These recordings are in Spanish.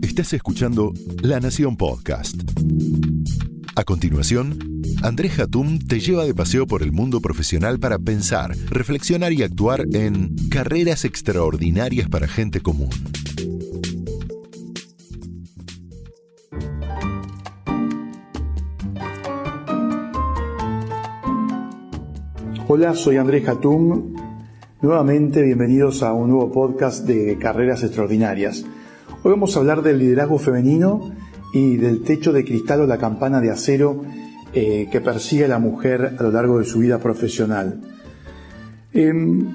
Estás escuchando La Nación Podcast. A continuación, Andrés Hatum te lleva de paseo por el mundo profesional para pensar, reflexionar y actuar en carreras extraordinarias para gente común. Hola, soy Andrés Hatum. Nuevamente, bienvenidos a un nuevo podcast de Carreras Extraordinarias. Hoy vamos a hablar del liderazgo femenino y del techo de cristal o la campana de acero eh, que persigue a la mujer a lo largo de su vida profesional. Em,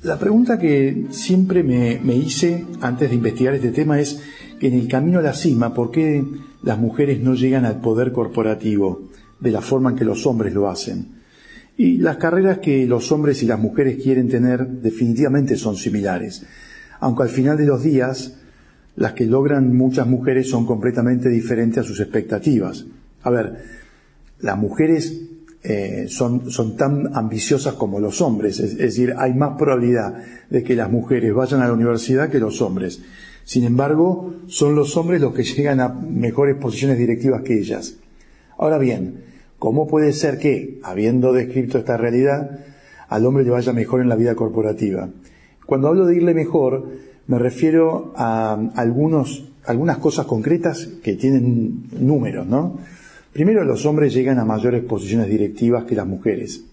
la pregunta que siempre me, me hice antes de investigar este tema es en el camino a la cima, ¿por qué las mujeres no llegan al poder corporativo de la forma en que los hombres lo hacen? Y las carreras que los hombres y las mujeres quieren tener definitivamente son similares, aunque al final de los días las que logran muchas mujeres son completamente diferentes a sus expectativas. A ver, las mujeres eh, son, son, tan ambiciosas como los hombres, es, decir, hay más probabilidad de que las mujeres vayan a la universidad que los hombres. Sin embargo, son los hombres los que llegan a mejores posiciones directivas que ellas. Ahora bien, ¿cómo puede ser que, habiendo descrito esta realidad, al hombre le vaya mejor en la vida corporativa? Cuando hablo de irle mejor, me refiero a algunos, algunas cosas concretas que tienen números, ¿no? Primero, los hombres llegan a mayores posiciones directivas que las mujeres.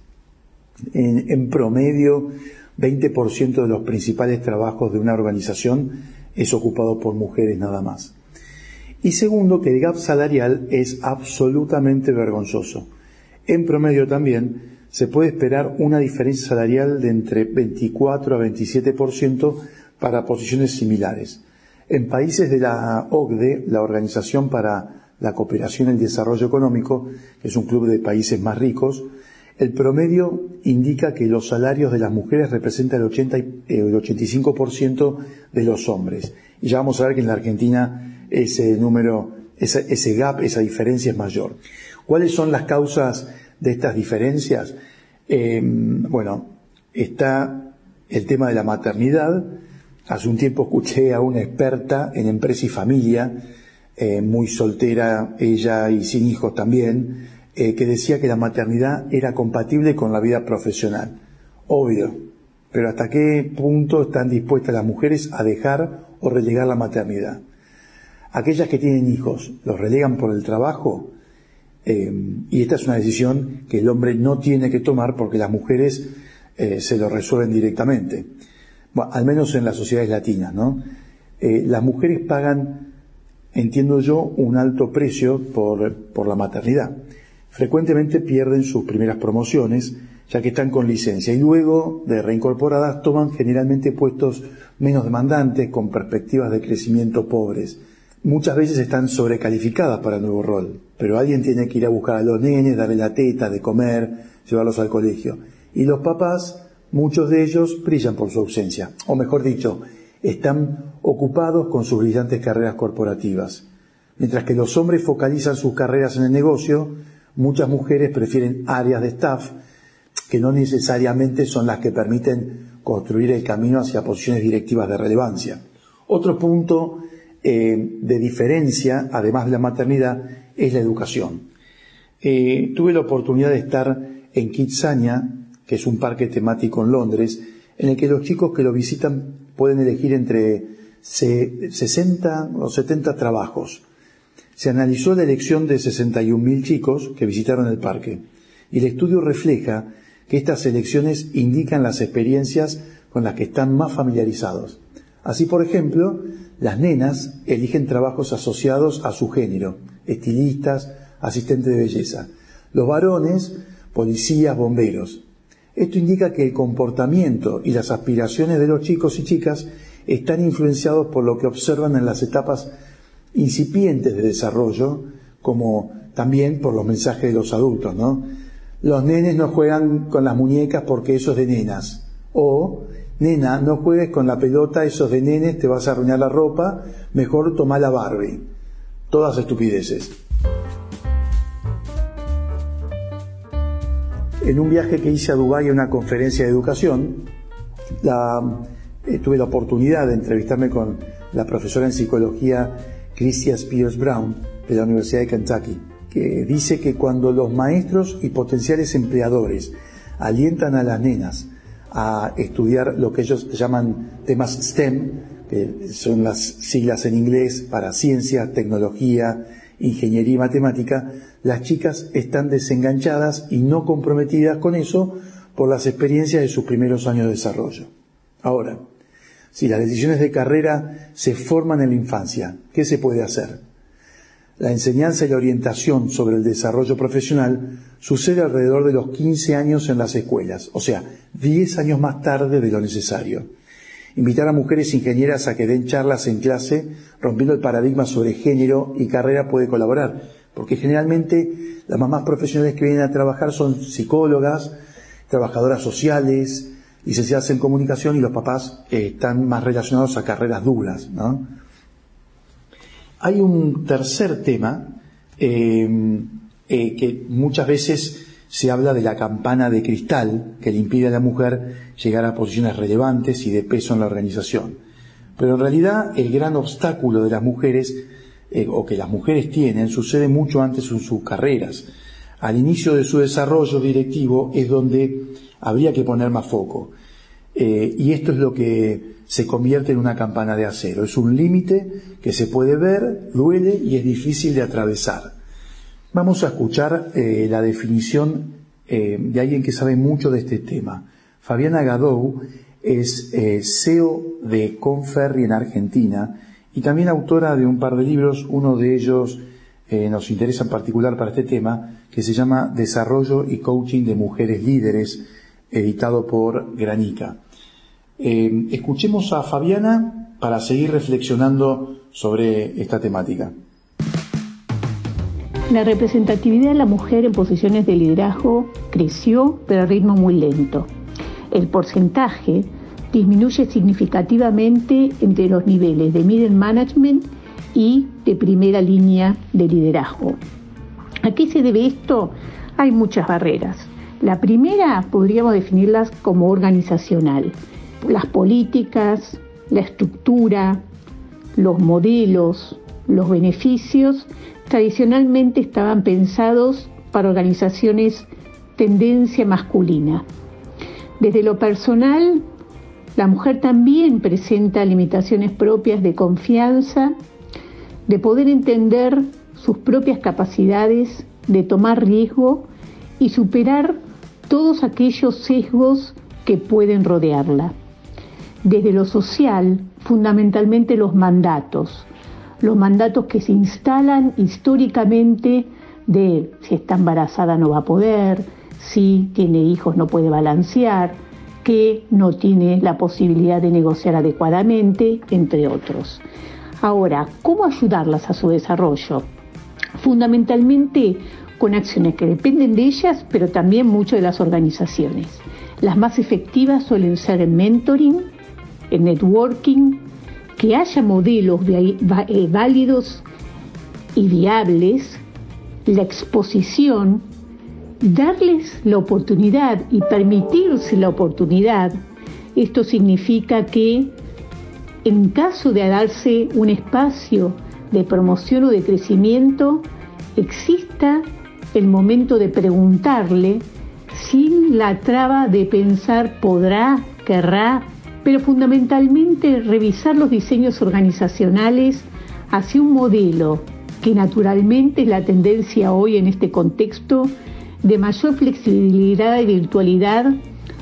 En, en promedio, 20% de los principales trabajos de una organización es ocupado por mujeres nada más. Y segundo, que el gap salarial es absolutamente vergonzoso. En promedio también se puede esperar una diferencia salarial de entre 24 a 27% para posiciones similares. En países de la OCDE, la Organización para la Cooperación y el Desarrollo Económico, que es un club de países más ricos, el promedio indica que los salarios de las mujeres representan el, 80 el 85% de los hombres. Y ya vamos a ver que en la Argentina ese número, ese, gap, esa diferencia es mayor. ¿Cuáles son las causas de estas diferencias? Eh, bueno, está el tema de la maternidad, Hace un tiempo escuché a una experta en empresa y familia, eh, muy soltera ella y sin hijos también, eh, que decía que la maternidad era compatible con la vida profesional. Obvio, pero ¿hasta qué punto están dispuestas las mujeres a dejar o relegar la maternidad? Aquellas que tienen hijos, ¿los relegan por el trabajo? Eh, y esta es una decisión que el hombre no tiene que tomar porque las mujeres se lo resuelven directamente al menos en las sociedades latinas, ¿no? Eh, las mujeres pagan, entiendo yo, un alto precio por, por la maternidad. Frecuentemente pierden sus primeras promociones, ya que están con licencia, y luego de reincorporadas toman generalmente puestos menos demandantes, con perspectivas de crecimiento pobres. Muchas veces están sobrecalificadas para el nuevo rol, pero alguien tiene que ir a buscar a los nenes, darle la teta, de comer, llevarlos al colegio. Y los papás Muchos de ellos brillan por su ausencia, o mejor dicho, están ocupados con sus brillantes carreras corporativas. Mientras que los hombres focalizan sus carreras en el negocio, muchas mujeres prefieren áreas de staff que no necesariamente son las que permiten construir el camino hacia posiciones directivas de relevancia. Otro punto eh, de diferencia, además de la maternidad, es la educación. Eh, tuve la oportunidad de estar en Kitsania que es un parque temático en Londres, en el que los chicos que lo visitan pueden elegir entre 60 o 70 trabajos. Se analizó la elección de 61.000 chicos que visitaron el parque y el estudio refleja que estas elecciones indican las experiencias con las que están más familiarizados. Así, por ejemplo, las nenas eligen trabajos asociados a su género, estilistas, asistentes de belleza. Los varones, policías, bomberos. Esto indica que el comportamiento y las aspiraciones de los chicos y chicas están influenciados por lo que observan en las etapas incipientes de desarrollo, como también por los mensajes de los adultos, ¿no? Los nenes no juegan con las muñecas porque eso es de nenas. O, nena, no juegues con la pelota, eso es de nenes, te vas a arruinar la ropa, mejor toma la Barbie. Todas estupideces. En un viaje que hice a Dubái a una conferencia de educación, eh, tuve la oportunidad de entrevistarme con la profesora en psicología Christia Spears Brown de la Universidad de Kentucky, que dice que cuando los maestros y potenciales empleadores alientan a las nenas a estudiar lo que ellos llaman temas STEM, que son las siglas en inglés para ciencia, tecnología, ingeniería y matemática, las chicas están desenganchadas y no comprometidas con eso por las experiencias de sus primeros años de desarrollo. Ahora, si las decisiones de carrera se forman en la infancia, ¿qué se puede hacer? La enseñanza y la orientación sobre el desarrollo profesional sucede alrededor de los 15 años en las escuelas, o sea, 10 años más tarde de lo necesario. Invitar a mujeres ingenieras a que den charlas en clase, rompiendo el paradigma sobre género y carrera puede colaborar, porque generalmente las mamás profesionales que vienen a trabajar son psicólogas, trabajadoras sociales, licenciadas en comunicación y los papás eh, están más relacionados a carreras duras. Hay un tercer tema eh, eh, que muchas veces se habla de la campana de cristal que le impide a la mujer llegar a posiciones relevantes y de peso en la organización. Pero en realidad el gran obstáculo de las mujeres, o que las mujeres tienen, sucede mucho antes en sus carreras. Al inicio de su desarrollo directivo es donde habría que poner más foco. Eh, y esto es lo que se convierte en una campana de acero. Es un límite que se puede ver, duele y es difícil de atravesar. Vamos a escuchar eh, la definición eh, de alguien que sabe mucho de este tema. Fabiana Gadou es CEO de Conferri en Argentina y también autora de un par de libros, uno de ellos nos interesa en particular para este tema, que se llama Desarrollo y Coaching de Mujeres Líderes, editado por Granica. Eh, escuchemos a Fabiana para seguir reflexionando sobre esta temática. La representatividad de la mujer en posiciones de liderazgo creció, pero a ritmo muy lento. El porcentaje disminuye significativamente entre los niveles de middle management y de primera línea de liderazgo. ¿A qué se debe esto? Hay muchas barreras. La primera podríamos definirlas como organizacional. Las políticas, la estructura, los modelos, los beneficios tradicionalmente estaban pensados para organizaciones tendencia masculina. Desde lo personal, la mujer también presenta limitaciones propias de confianza, de poder entender sus propias capacidades, de tomar riesgo y superar todos aquellos sesgos que pueden rodearla. Desde lo social, fundamentalmente los mandatos, los mandatos que se instalan históricamente de si está embarazada no va a poder, si tiene hijos no puede balancear, que no tiene la posibilidad de negociar adecuadamente, entre otros. Ahora, ¿cómo ayudarlas a su desarrollo? Fundamentalmente con acciones que dependen de ellas, pero también mucho de las organizaciones. Las más efectivas suelen ser el mentoring, el networking, que haya modelos eh, válidos y viables, la exposición, darles la oportunidad y permitirse la oportunidad. Esto significa que en caso de darse un espacio de promoción o de crecimiento, exista el momento de preguntarle sin la traba de pensar podrá, querrá, pero fundamentalmente revisar los diseños organizacionales hacia un modelo que naturalmente es la tendencia hoy en este contexto de mayor flexibilidad y virtualidad,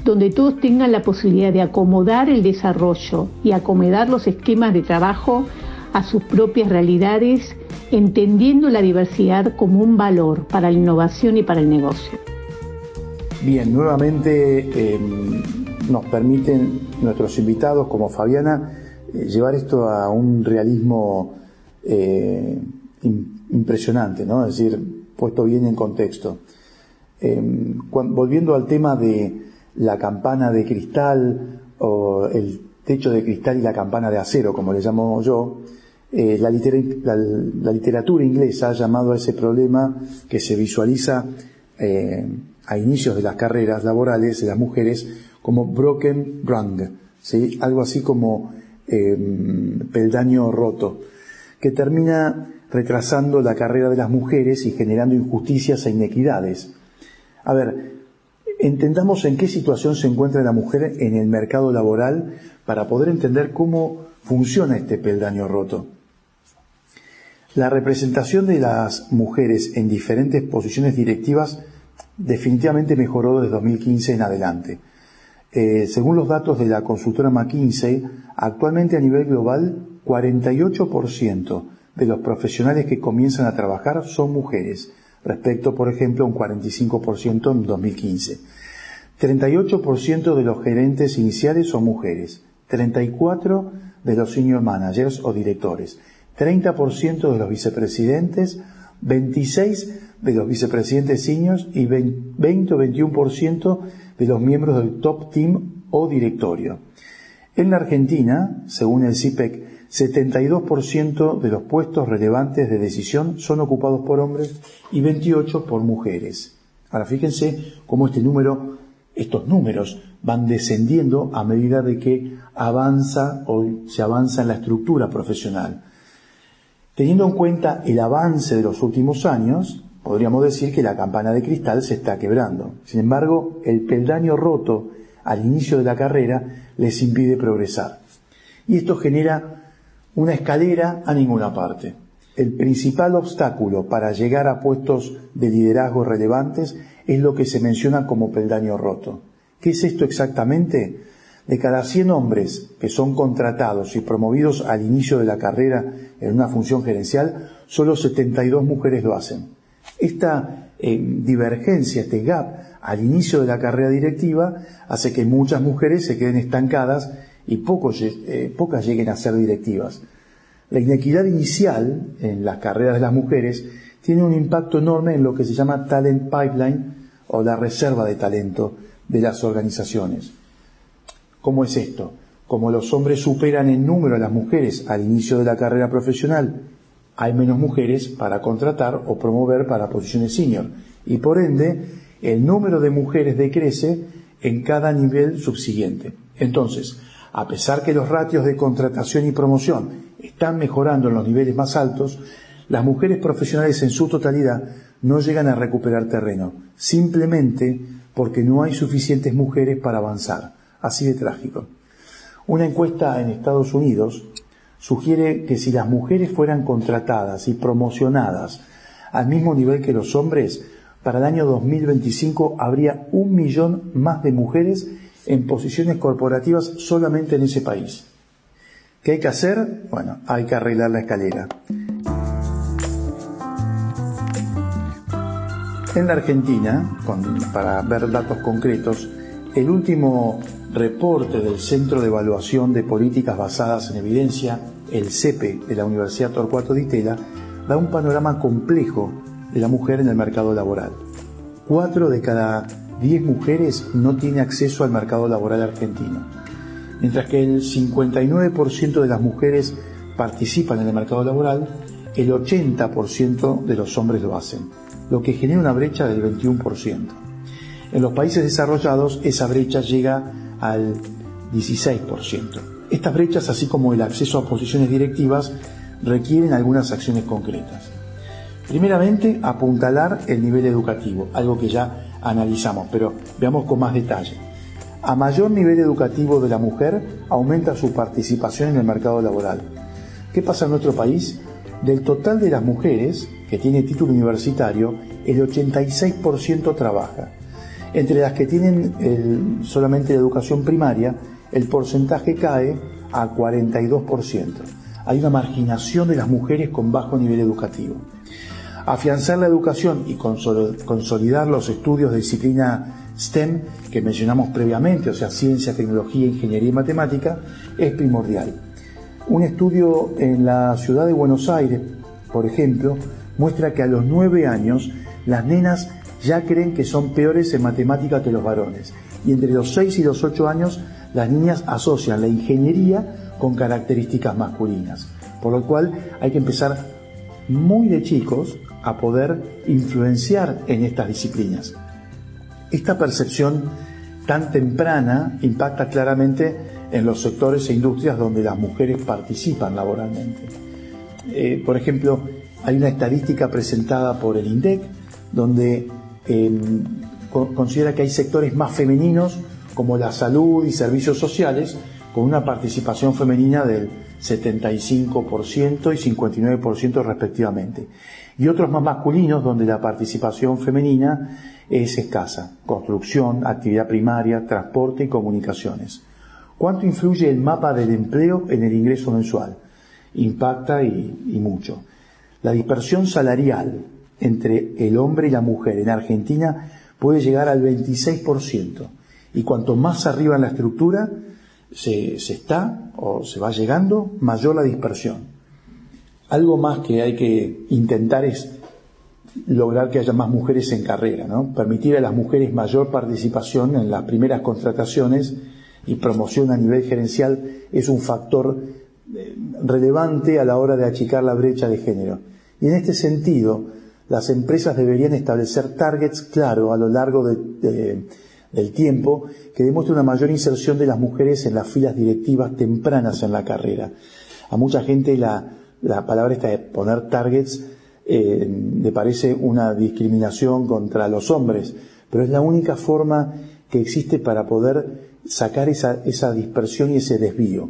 donde todos tengan la posibilidad de acomodar el desarrollo y acomodar los esquemas de trabajo a sus propias realidades entendiendo la diversidad como un valor para la innovación y para el negocio. Bien, nuevamente em, nos permiten nuestros invitados como Fabiana eh, llevar esto a un realismo eh, impresionante, ¿no? Es decir, puesto bien en contexto. Em, volviendo al tema de la campana de cristal o el techo de cristal y la campana de acero, como le llamo yo, eh, la, literatura inglesa ha llamado a ese problema que se visualiza a inicios de las carreras laborales de las mujeres como broken rung, ¿sí? algo así como em, peldaño roto, que termina retrasando la carrera de las mujeres y generando injusticias e inequidades. A ver, entendamos en qué situación se encuentra la mujer en el mercado laboral para poder entender cómo funciona este peldaño roto. La representación de las mujeres en diferentes posiciones directivas definitivamente mejoró desde 2015 en adelante. Eh, según los datos de la consultora McKinsey, actualmente a nivel global, 48% de los profesionales que comienzan a trabajar son mujeres, respecto, por ejemplo, a un 45% en 2015. 38% de los gerentes iniciales son mujeres, 34% de los senior managers o directores, 30% de los vicepresidentes, 26% de los vicepresidentes y 20 o 21% de los miembros del top team o directorio. En la Argentina, según el CIPEC, 72% de los puestos relevantes de decisión son ocupados por hombres y 28 por mujeres. Ahora fíjense cómo este número, estos números van descendiendo a medida de que avanza o se avanza en la estructura profesional. Teniendo en cuenta el avance de los últimos años, podríamos decir que la campana de cristal se está quebrando. Sin embargo, el peldaño roto al inicio de la carrera les impide progresar. Y esto genera una escalera a ninguna parte. El principal obstáculo para llegar a puestos de liderazgo relevantes es lo que se menciona como peldaño roto. ¿Qué es esto exactamente? De cada 100 hombres que son contratados y promovidos al inicio de la carrera en una función gerencial, solo 72 mujeres lo hacen. Esta eh, divergencia, este gap al inicio de la carrera directiva hace que muchas mujeres se queden estancadas y eh, pocas lleguen a ser directivas. La inequidad inicial en las carreras de las mujeres tiene un impacto enorme en lo que se llama talent pipeline o la reserva de talento de las organizaciones. ¿Cómo es esto? Como los hombres superan en número a las mujeres al inicio de la carrera profesional, hay menos mujeres para contratar o promover para posiciones senior y por ende el número de mujeres decrece en cada nivel subsiguiente. Entonces, a pesar que los ratios de contratación y promoción están mejorando en los niveles más altos, las mujeres profesionales en su totalidad no llegan a recuperar terreno, simplemente porque no hay suficientes mujeres para avanzar así de trágico. Una encuesta en Estados Unidos sugiere que si las mujeres fueran contratadas y promocionadas al mismo nivel que los hombres, para el año 2025 habría un millón más de mujeres en posiciones corporativas solamente en ese país. ¿Qué hay que hacer? Bueno, hay que arreglar la escalera. En la Argentina, para ver datos concretos, el último reporte del Centro de Evaluación de Políticas Basadas en Evidencia, el CEPE de la Universidad Torcuato Di Tella, da un panorama complejo de la mujer en el mercado laboral. Cuatro de cada diez mujeres no tiene acceso al mercado laboral argentino, mientras que el 59% de las mujeres participan en el mercado laboral, el 80% de los hombres lo hacen, lo que genera una brecha del 21%. En los países desarrollados esa brecha llega al 16%. Estas brechas, así como el acceso a posiciones directivas, requieren algunas acciones concretas. Primeramente, apuntalar el nivel educativo, algo que ya analizamos, pero veamos con más detalle. A mayor nivel educativo de la mujer, aumenta su participación en el mercado laboral. ¿Qué pasa en nuestro país? Del total de las mujeres que tiene título universitario, el 86% trabaja entre las que tienen solamente la educación primaria, el porcentaje cae a 42%. Hay una marginación de las mujeres con bajo nivel educativo. Afianzar la educación y consolidar los estudios de disciplina STEM que mencionamos previamente, o sea, ciencia, tecnología, ingeniería y matemática, es primordial. Un estudio en la ciudad de Buenos Aires, por ejemplo, muestra que a los nueve años las nenas ya creen que son peores en matemática que los varones. Y entre los 6 y los 8 años, las niñas asocian la ingeniería con características masculinas. Por lo cual hay que empezar muy de chicos a poder influenciar en estas disciplinas. Esta percepción tan temprana impacta claramente en los sectores e industrias donde las mujeres participan laboralmente. Eh, por ejemplo, hay una estadística presentada por el INDEC donde em, considera que hay sectores más femeninos como la salud y servicios sociales con una participación femenina del 75% y 59% respectivamente. Y otros más masculinos donde la participación femenina es escasa. Construcción, actividad primaria, transporte y comunicaciones. ¿Cuánto influye el mapa del empleo en el ingreso mensual? Impacta y mucho. La dispersión salarial entre el hombre y la mujer en Argentina puede llegar al 26%. Y cuanto más arriba en la estructura, se, está o se va llegando, mayor la dispersión. Algo más que hay que intentar es lograr que haya más mujeres en carrera, ¿no? Permitir a las mujeres mayor participación en las primeras contrataciones y promoción a nivel gerencial es un factor eh, relevante a la hora de achicar la brecha de género. Y en este sentido, las empresas deberían establecer targets claros a lo largo de del tiempo que demuestra una mayor inserción de las mujeres en las filas directivas tempranas en la carrera. A mucha gente la, palabra esta de poner targets eh, le parece una discriminación contra los hombres, pero es la única forma que existe para poder sacar esa, esa dispersión y ese desvío.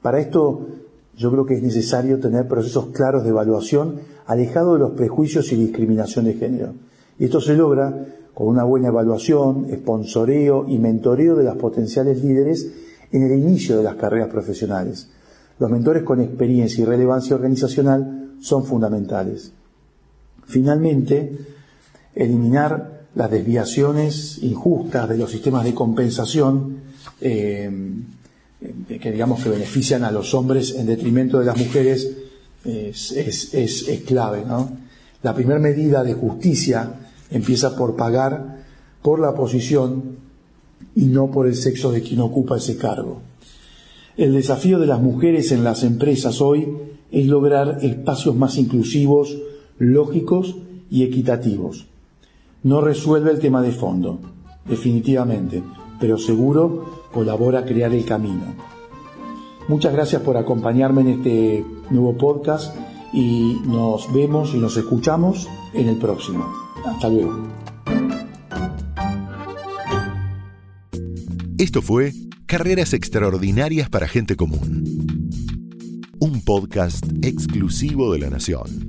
Para esto yo creo que es necesario tener procesos claros de evaluación alejados de los prejuicios y discriminación de género. Y esto se logra con una buena evaluación, esponsoreo y mentoreo de las potenciales líderes en el inicio de las carreras profesionales. Los mentores con experiencia y relevancia organizacional son fundamentales. Finalmente, eliminar las desviaciones injustas de los sistemas de compensación eh, que digamos que benefician a los hombres en detrimento de las mujeres es, clave. La primera medida de justicia empieza por pagar por la posición y no por el sexo de quien ocupa ese cargo. El desafío de las mujeres en las empresas hoy es lograr espacios más inclusivos, lógicos y equitativos. No resuelve el tema de fondo, definitivamente, pero seguro colabora a crear el camino. Muchas gracias por acompañarme en este nuevo podcast y nos vemos y nos escuchamos en el próximo. Hasta luego. Esto fue Carreras Extraordinarias para Gente Común. Un podcast exclusivo de La Nación.